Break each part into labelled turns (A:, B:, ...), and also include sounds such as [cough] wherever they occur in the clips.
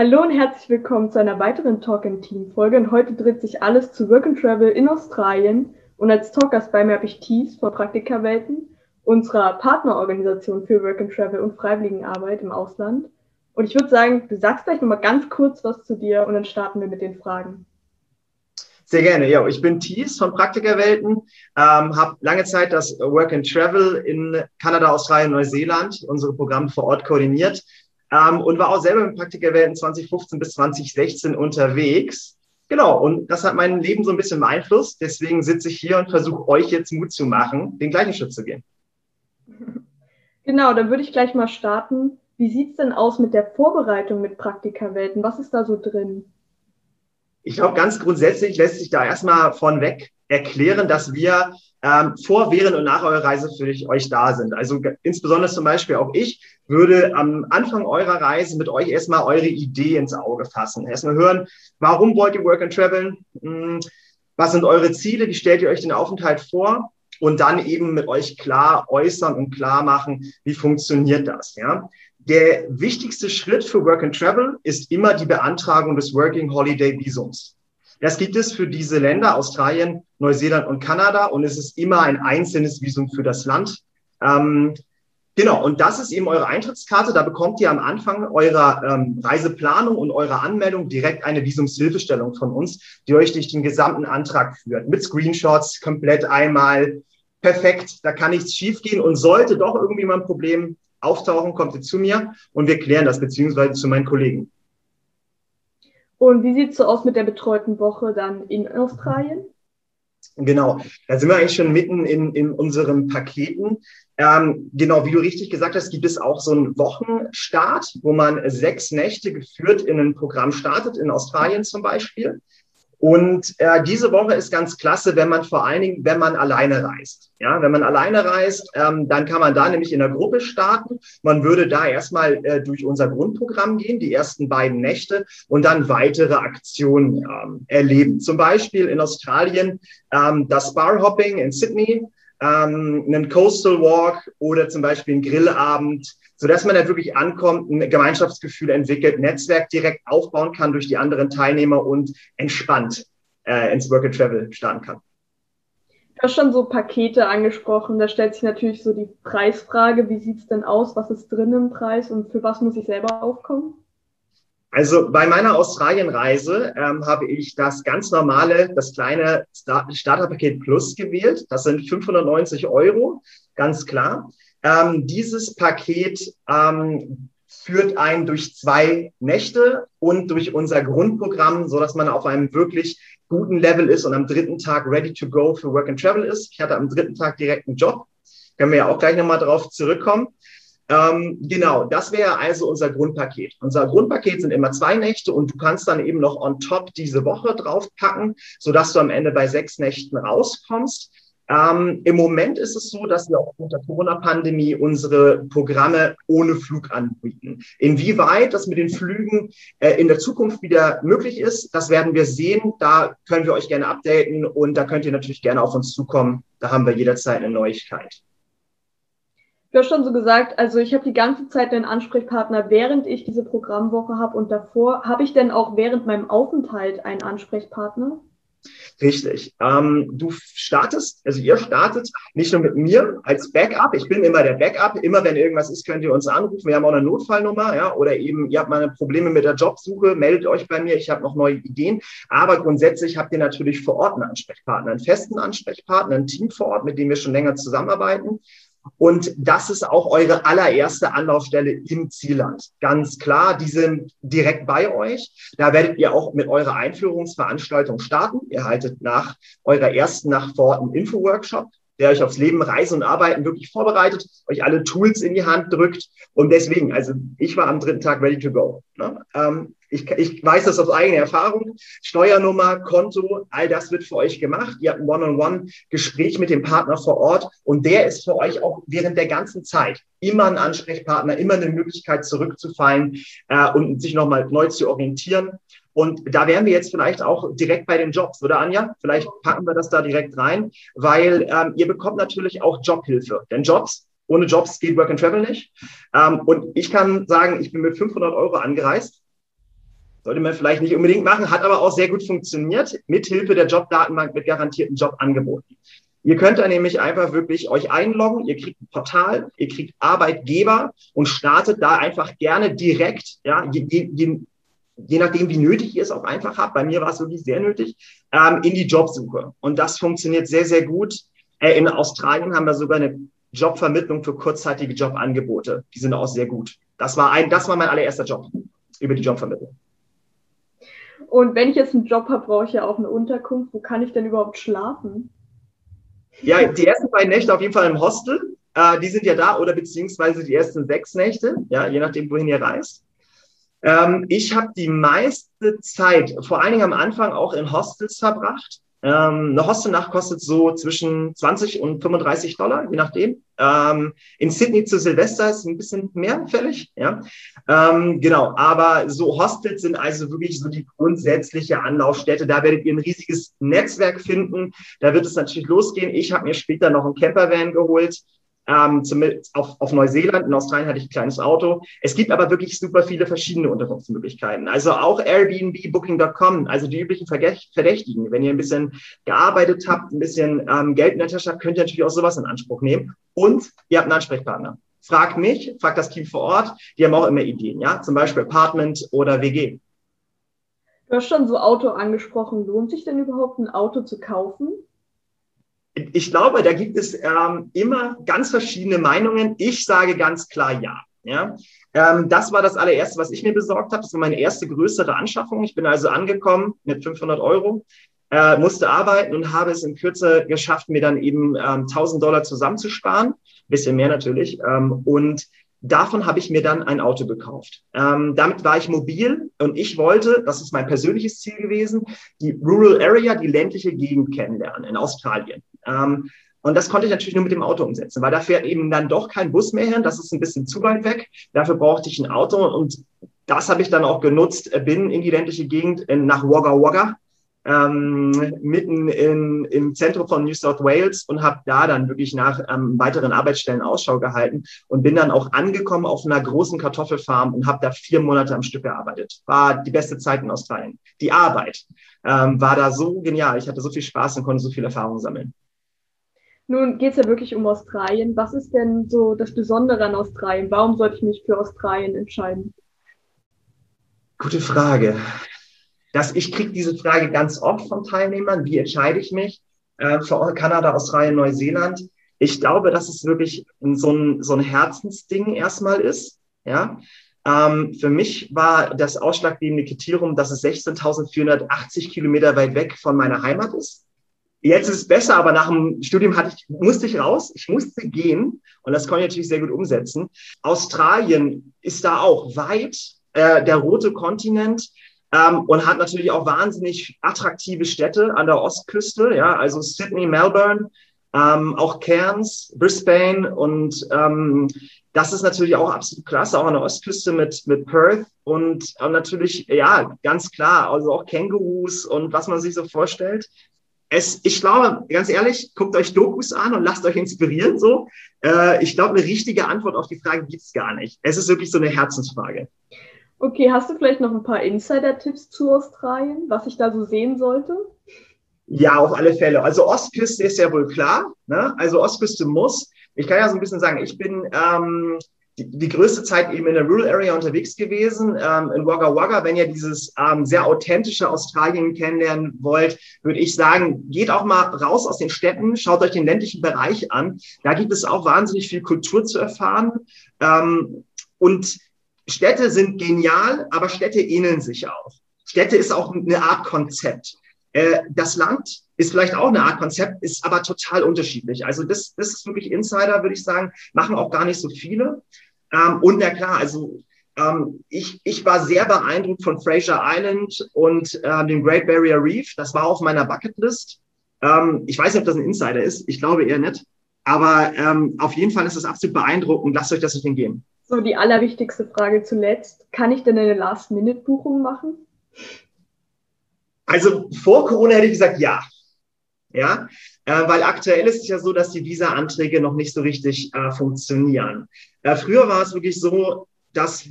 A: Hallo und herzlich willkommen zu einer weiteren Talk in Team Folge. Und heute dreht sich alles zu Work and Travel in Australien. Und als Talkgast bei mir habe ich Thies von Praktikerwelten, unserer Partnerorganisation für Work and Travel und Freiwilligenarbeit im Ausland. Und ich würde sagen, du sagst gleich nochmal ganz kurz was zu dir und dann starten wir mit den Fragen.
B: Sehr gerne. Ja, ich bin Thies von Praktikerwelten, ähm, habe lange Zeit das Work and Travel in Kanada, Australien, Neuseeland, unsere Programme vor Ort koordiniert ähm, und war auch selber mit Praktikerwelten 2015 bis 2016 unterwegs. Genau, und das hat mein Leben so ein bisschen beeinflusst. Deswegen sitze ich hier und versuche euch jetzt Mut zu machen, den gleichen Schritt zu gehen. [laughs]
A: Genau, dann würde ich gleich mal starten. Wie sieht es denn aus mit der Vorbereitung mit Praktikerwelten? Was ist da so drin?
B: Ich glaube, ganz grundsätzlich lässt sich da erstmal von weg erklären, dass wir ähm, vor, während und nach eurer Reise für euch da sind. Also insbesondere zum Beispiel auch ich würde am Anfang eurer Reise mit euch erstmal eure Idee ins Auge fassen. Erstmal hören, warum wollt ihr Work and Travel? Hm, was sind eure Ziele? Wie stellt ihr euch den Aufenthalt vor? Und dann eben mit euch klar äußern und klar machen, wie funktioniert das? Ja? Der wichtigste Schritt für Work and Travel ist immer die Beantragung des Working Holiday Visums. Das gibt es für diese Länder, Australien, Neuseeland und Kanada. Und es ist immer ein einzelnes Visum für das Land. Ähm, genau, und das ist eben eure Eintrittskarte. Da bekommt ihr am Anfang eurer ähm, Reiseplanung und eurer Anmeldung direkt eine Visumshilfestellung von uns, die euch durch den gesamten Antrag führt. Mit Screenshots, komplett einmal. Perfekt, da kann nichts schiefgehen. Und sollte doch irgendwie mal ein Problem auftauchen, kommt ihr zu mir und wir klären das, beziehungsweise zu meinen Kollegen.
A: Und wie sieht es so aus mit der betreuten Woche dann in Australien?
B: Genau, da sind wir eigentlich schon mitten in, in unseren Paketen. Ähm, genau, wie du richtig gesagt hast, gibt es auch so einen Wochenstart, wo man sechs Nächte geführt in ein Programm startet, in Australien zum Beispiel. Und äh, diese Woche ist ganz klasse, wenn man vor allen Dingen, wenn man alleine reist. Ja, wenn man alleine reist, ähm, dann kann man da nämlich in der Gruppe starten. Man würde da erstmal äh, durch unser Grundprogramm gehen, die ersten beiden Nächte und dann weitere Aktionen ähm, erleben. Zum Beispiel in Australien ähm, das Barhopping in Sydney, ähm, einen Coastal Walk oder zum Beispiel einen Grillabend so dass man da wirklich ankommt, ein Gemeinschaftsgefühl entwickelt, Netzwerk direkt aufbauen kann durch die anderen Teilnehmer und entspannt äh, ins Work and Travel starten kann.
A: Du hast schon so Pakete angesprochen. Da stellt sich natürlich so die Preisfrage, wie sieht es denn aus? Was ist drin im Preis und für was muss ich selber aufkommen?
B: Also bei meiner Australienreise ähm, habe ich das ganz normale, das kleine Starterpaket Plus gewählt. Das sind 590 Euro, ganz klar. Ähm, dieses Paket ähm, führt einen durch zwei Nächte und durch unser Grundprogramm, so dass man auf einem wirklich guten Level ist und am dritten Tag ready to go für Work and Travel ist. Ich hatte am dritten Tag direkt einen Job. Können wir ja auch gleich nochmal drauf zurückkommen. Ähm, genau, das wäre also unser Grundpaket. Unser Grundpaket sind immer zwei Nächte und du kannst dann eben noch on top diese Woche draufpacken, sodass du am Ende bei sechs Nächten rauskommst. Ähm, Im Moment ist es so, dass wir aufgrund der Corona-Pandemie unsere Programme ohne Flug anbieten. Inwieweit das mit den Flügen äh, in der Zukunft wieder möglich ist, das werden wir sehen. Da können wir euch gerne updaten und da könnt ihr natürlich gerne auf uns zukommen. Da haben wir jederzeit eine Neuigkeit.
A: Du hast schon so gesagt, also ich habe die ganze Zeit einen Ansprechpartner, während ich diese Programmwoche habe und davor. Habe ich denn auch während meinem Aufenthalt einen Ansprechpartner?
B: Richtig. Ähm, du startest, also ihr startet nicht nur mit mir als Backup. Ich bin immer der Backup. Immer wenn irgendwas ist, könnt ihr uns anrufen. Wir haben auch eine Notfallnummer, ja, oder eben ihr habt mal Probleme mit der Jobsuche, meldet euch bei mir. Ich habe noch neue Ideen. Aber grundsätzlich habt ihr natürlich vor Ort einen Ansprechpartner, einen festen Ansprechpartner, ein Team vor Ort, mit dem wir schon länger zusammenarbeiten. Und das ist auch eure allererste Anlaufstelle im Zielland. Ganz klar, die sind direkt bei euch. Da werdet ihr auch mit eurer Einführungsveranstaltung starten. Ihr haltet nach eurer ersten Nacht vor einen Info-Workshop, der euch aufs Leben, Reisen und Arbeiten wirklich vorbereitet, euch alle Tools in die Hand drückt. Und deswegen, also ich war am dritten Tag ready to go. Ne? Ähm, Ich, ich weiß das aus eigener Erfahrung. Steuernummer, Konto, all das wird für euch gemacht. Ihr habt ein One-on-One-Gespräch mit dem Partner vor Ort und der ist für euch auch während der ganzen Zeit immer ein Ansprechpartner, immer eine Möglichkeit zurückzufallen äh, und sich nochmal neu zu orientieren. Und da wären wir jetzt vielleicht auch direkt bei den Jobs, oder Anja? Vielleicht packen wir das da direkt rein, weil ähm, ihr bekommt natürlich auch Jobhilfe. Denn Jobs, ohne Jobs geht Work and Travel nicht. Ähm, und ich kann sagen, ich bin mit 500 Euro angereist. Sollte man vielleicht nicht unbedingt machen, hat aber auch sehr gut funktioniert, mit Hilfe der Jobdatenbank mit garantierten Jobangeboten. Ihr könnt da nämlich einfach wirklich euch einloggen, ihr kriegt ein Portal, ihr kriegt Arbeitgeber und startet da einfach gerne direkt, ja, je, je, je nachdem, wie nötig ihr es auch einfach habt, bei mir war es wirklich sehr nötig, ähm, in die Jobsuche. Und das funktioniert sehr, sehr gut. Äh, in Australien haben wir sogar eine Jobvermittlung für kurzzeitige Jobangebote. Die sind auch sehr gut. Das war ein, das war mein allererster Job über die Jobvermittlung.
A: Und wenn ich jetzt einen Job habe, brauche ich ja auch eine Unterkunft. Wo kann ich denn überhaupt schlafen?
B: Ja, die ersten beiden Nächte auf jeden Fall im Hostel. Äh, die sind ja da oder beziehungsweise die ersten sechs Nächte, ja, je nachdem, wohin ihr reist. Ähm, ich habe die meiste Zeit, vor allen Dingen am Anfang, auch in Hostels verbracht. Ähm, eine Hostelnacht kostet so zwischen 20 und 35 Dollar, je nachdem. Ähm, in Sydney zu Silvester ist ein bisschen mehr fällig, ja. Ähm, genau, aber so Hostels sind also wirklich so die grundsätzliche Anlaufstätte. Da werdet ihr ein riesiges Netzwerk finden. Da wird es natürlich losgehen. Ich habe mir später noch einen Campervan geholt ähm, auf, auf Neuseeland. In Australien hatte ich ein kleines Auto. Es gibt aber wirklich super viele verschiedene Unterkunftsmöglichkeiten. Also auch Airbnb, Booking.com, also die üblichen Verdächtigen. Wenn ihr ein bisschen gearbeitet habt, ein bisschen ähm, Geld in der Tasche habt, könnt ihr natürlich auch sowas in Anspruch nehmen. Und ihr habt einen Ansprechpartner. Fragt mich, fragt das Team vor Ort. Die haben auch immer Ideen, ja, zum Beispiel Apartment oder WG.
A: Du hast schon so Auto angesprochen. Lohnt sich denn überhaupt ein Auto zu kaufen?
B: Ich glaube, da gibt es ähm, immer ganz verschiedene Meinungen. Ich sage ganz klar ja. Ja, ähm, das war das allererste, was ich mir besorgt habe. Das war meine erste größere Anschaffung. Ich bin also angekommen mit 500 Euro, äh, musste arbeiten und habe es in Kürze geschafft, mir dann eben ähm, 1000 Dollar zusammenzusparen. Bisschen mehr natürlich. Ähm, und Davon habe ich mir dann ein Auto gekauft. Ähm, damit war ich mobil und ich wollte, das ist mein persönliches Ziel gewesen, die Rural Area, die ländliche Gegend kennenlernen in Australien. Ähm, und das konnte ich natürlich nur mit dem Auto umsetzen, weil da fährt eben dann doch kein Bus mehr hin. Das ist ein bisschen zu weit weg. Dafür brauchte ich ein Auto und das habe ich dann auch genutzt, bin in die ländliche Gegend in, nach Wagga Wagga ähm, mitten in, im Zentrum von New South Wales und habe da dann wirklich nach ähm, weiteren Arbeitsstellen Ausschau gehalten und bin dann auch angekommen auf einer großen Kartoffelfarm und habe da vier Monate am Stück gearbeitet. War die beste Zeit in Australien. Die Arbeit ähm, war da so genial. Ich hatte so viel Spaß und konnte so viel Erfahrung sammeln.
A: Nun geht es ja wirklich um Australien. Was ist denn so das Besondere an Australien? Warum sollte ich mich für Australien entscheiden?
B: Gute Frage dass ich kriege diese Frage ganz oft von Teilnehmern, wie entscheide ich mich äh, für Kanada, Australien, Neuseeland. Ich glaube, dass es wirklich so ein, so ein Herzensding erstmal ist. Ja, ähm, für mich war das ausschlaggebende Kriterium, dass es 16.480 Kilometer weit weg von meiner Heimat ist. Jetzt ist es besser, aber nach dem Studium hatte ich, musste ich raus, ich musste gehen und das konnte ich natürlich sehr gut umsetzen. Australien ist da auch weit, äh, der rote Kontinent ähm, und hat natürlich auch wahnsinnig attraktive Städte an der Ostküste, ja, also Sydney, Melbourne, ähm, auch Cairns, Brisbane und ähm, das ist natürlich auch absolut klasse, auch an der Ostküste mit, mit Perth und, und natürlich, ja, ganz klar, also auch Kängurus und was man sich so vorstellt. Es, ich glaube, ganz ehrlich, guckt euch Dokus an und lasst euch inspirieren. So, äh, ich glaube, eine richtige Antwort auf die Frage gibt's gar nicht. Es ist wirklich so eine Herzensfrage.
A: Okay, hast du vielleicht noch ein paar Insider-Tipps zu Australien, was ich da so sehen sollte?
B: Ja, auf alle Fälle. Also Ostküste ist ja wohl klar. Ne? Also Ostküste muss. Ich kann ja so ein bisschen sagen, ich bin ähm, die, die größte Zeit eben in der Rural Area unterwegs gewesen, ähm, in Wagga Wagga. Wenn ihr dieses ähm, sehr authentische Australien kennenlernen wollt, würde ich sagen, geht auch mal raus aus den Städten, schaut euch den ländlichen Bereich an. Da gibt es auch wahnsinnig viel Kultur zu erfahren. Ähm, und Städte sind genial, aber Städte ähneln sich auch. Städte ist auch eine Art Konzept. Äh, das Land ist vielleicht auch eine Art Konzept, ist aber total unterschiedlich. Also das, das ist wirklich Insider, würde ich sagen, machen auch gar nicht so viele. Ähm, und na klar, also ähm, ich, ich war sehr beeindruckt von Fraser Island und äh, dem Great Barrier Reef. Das war auf meiner Bucketlist. Ähm, ich weiß nicht, ob das ein Insider ist. Ich glaube eher nicht. Aber ähm, auf jeden Fall ist das absolut beeindruckend. Lasst euch das nicht entgehen.
A: So, die allerwichtigste Frage zuletzt. Kann ich denn eine Last-Minute-Buchung machen?
B: Also vor Corona hätte ich gesagt, ja. Ja, äh, weil aktuell ist es ja so, dass die Visa-Anträge noch nicht so richtig äh, funktionieren. Äh, früher war es wirklich so, dass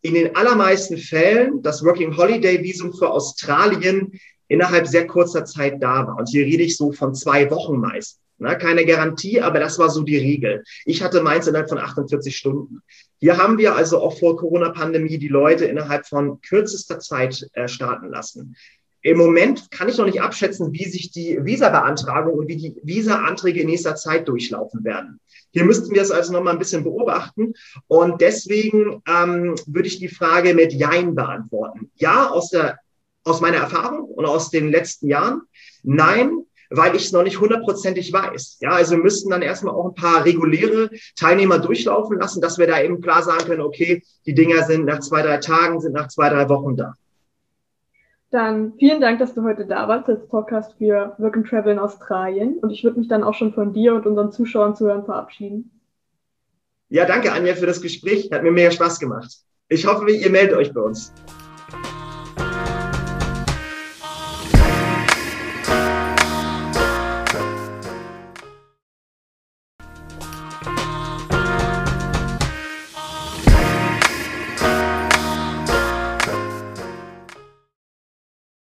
B: in den allermeisten Fällen das Working Holiday Visum für Australien innerhalb sehr kurzer Zeit da war. Und hier rede ich so von zwei Wochen meist. Na, keine Garantie, aber das war so die Regel. Ich hatte meins innerhalb von 48 Stunden. Hier haben wir also auch vor Corona-Pandemie die Leute innerhalb von kürzester Zeit äh, starten lassen. Im Moment kann ich noch nicht abschätzen, wie sich die Visa-Beantragung und wie die Visa-Anträge in nächster Zeit durchlaufen werden. Hier müssten wir es also noch mal ein bisschen beobachten. Und deswegen ähm, würde ich die Frage mit Jein beantworten. Ja, aus, der, aus meiner Erfahrung und aus den letzten Jahren. Nein, weil ich es noch nicht hundertprozentig weiß. Ja, also wir müssten dann erstmal auch ein paar reguläre Teilnehmer durchlaufen lassen, dass wir da eben klar sagen können, okay, die Dinger sind nach zwei, drei Tagen, sind nach zwei, drei Wochen da.
A: Dann vielen Dank, dass du heute da warst als Podcast für Work and Travel in Australien. Und ich würde mich dann auch schon von dir und unseren Zuschauern zuhören verabschieden.
B: Ja, danke Anja für das Gespräch. Hat mir mehr Spaß gemacht. Ich hoffe, ihr meldet euch bei uns.